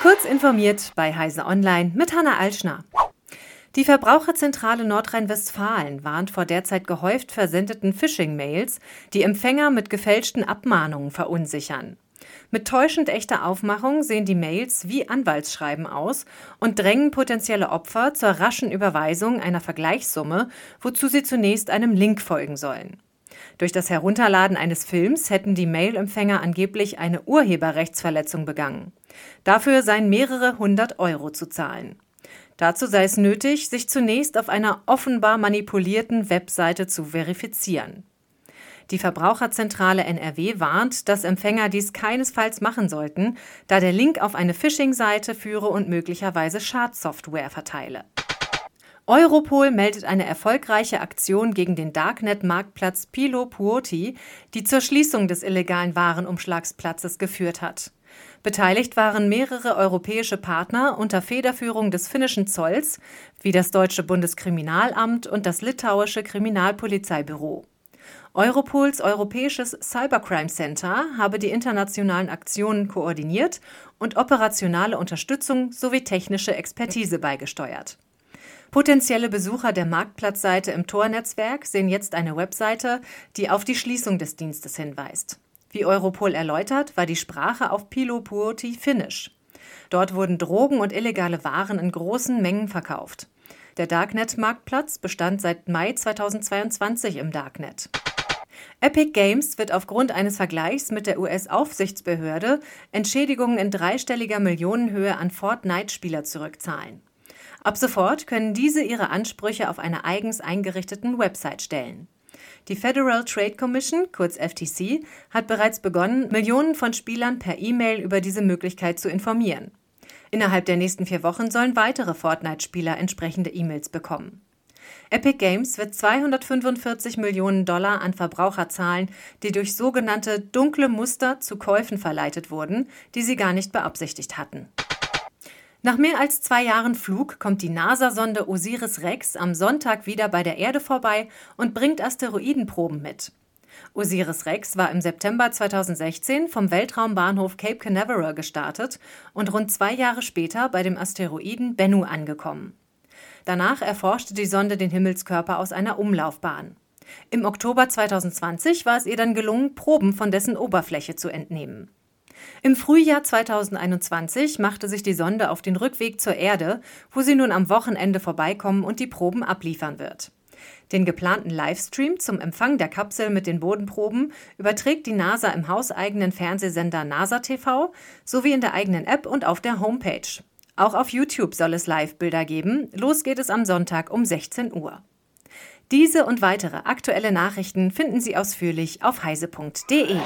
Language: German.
Kurz informiert bei Heise Online mit Hanna Alschner. Die Verbraucherzentrale Nordrhein-Westfalen warnt vor derzeit gehäuft versendeten Phishing-Mails, die Empfänger mit gefälschten Abmahnungen verunsichern. Mit täuschend echter Aufmachung sehen die Mails wie Anwaltsschreiben aus und drängen potenzielle Opfer zur raschen Überweisung einer Vergleichssumme, wozu sie zunächst einem Link folgen sollen. Durch das Herunterladen eines Films hätten die Mailempfänger angeblich eine Urheberrechtsverletzung begangen. Dafür seien mehrere hundert Euro zu zahlen. Dazu sei es nötig, sich zunächst auf einer offenbar manipulierten Webseite zu verifizieren. Die Verbraucherzentrale NRW warnt, dass Empfänger dies keinesfalls machen sollten, da der Link auf eine Phishing-Seite führe und möglicherweise Schadsoftware verteile. Europol meldet eine erfolgreiche Aktion gegen den Darknet-Marktplatz Pilo Puoti, die zur Schließung des illegalen Warenumschlagsplatzes geführt hat. Beteiligt waren mehrere europäische Partner unter Federführung des finnischen Zolls, wie das deutsche Bundeskriminalamt und das litauische Kriminalpolizeibüro. Europols europäisches Cybercrime Center habe die internationalen Aktionen koordiniert und operationale Unterstützung sowie technische Expertise beigesteuert. Potenzielle Besucher der Marktplatzseite im Tor-Netzwerk sehen jetzt eine Webseite, die auf die Schließung des Dienstes hinweist. Wie Europol erläutert, war die Sprache auf Pilo Puoti Finnisch. Dort wurden Drogen und illegale Waren in großen Mengen verkauft. Der Darknet-Marktplatz bestand seit Mai 2022 im Darknet. Epic Games wird aufgrund eines Vergleichs mit der US-Aufsichtsbehörde Entschädigungen in dreistelliger Millionenhöhe an Fortnite-Spieler zurückzahlen. Ab sofort können diese ihre Ansprüche auf einer eigens eingerichteten Website stellen. Die Federal Trade Commission, kurz FTC, hat bereits begonnen, Millionen von Spielern per E-Mail über diese Möglichkeit zu informieren. Innerhalb der nächsten vier Wochen sollen weitere Fortnite-Spieler entsprechende E-Mails bekommen. Epic Games wird 245 Millionen Dollar an Verbraucher zahlen, die durch sogenannte dunkle Muster zu Käufen verleitet wurden, die sie gar nicht beabsichtigt hatten. Nach mehr als zwei Jahren Flug kommt die NASA-Sonde OSIRIS-REx am Sonntag wieder bei der Erde vorbei und bringt Asteroidenproben mit. OSIRIS-REx war im September 2016 vom Weltraumbahnhof Cape Canaveral gestartet und rund zwei Jahre später bei dem Asteroiden Bennu angekommen. Danach erforschte die Sonde den Himmelskörper aus einer Umlaufbahn. Im Oktober 2020 war es ihr dann gelungen, Proben von dessen Oberfläche zu entnehmen. Im Frühjahr 2021 machte sich die Sonde auf den Rückweg zur Erde, wo sie nun am Wochenende vorbeikommen und die Proben abliefern wird. Den geplanten Livestream zum Empfang der Kapsel mit den Bodenproben überträgt die NASA im hauseigenen Fernsehsender NASA TV sowie in der eigenen App und auf der Homepage. Auch auf YouTube soll es Live-Bilder geben. Los geht es am Sonntag um 16 Uhr. Diese und weitere aktuelle Nachrichten finden Sie ausführlich auf heise.de.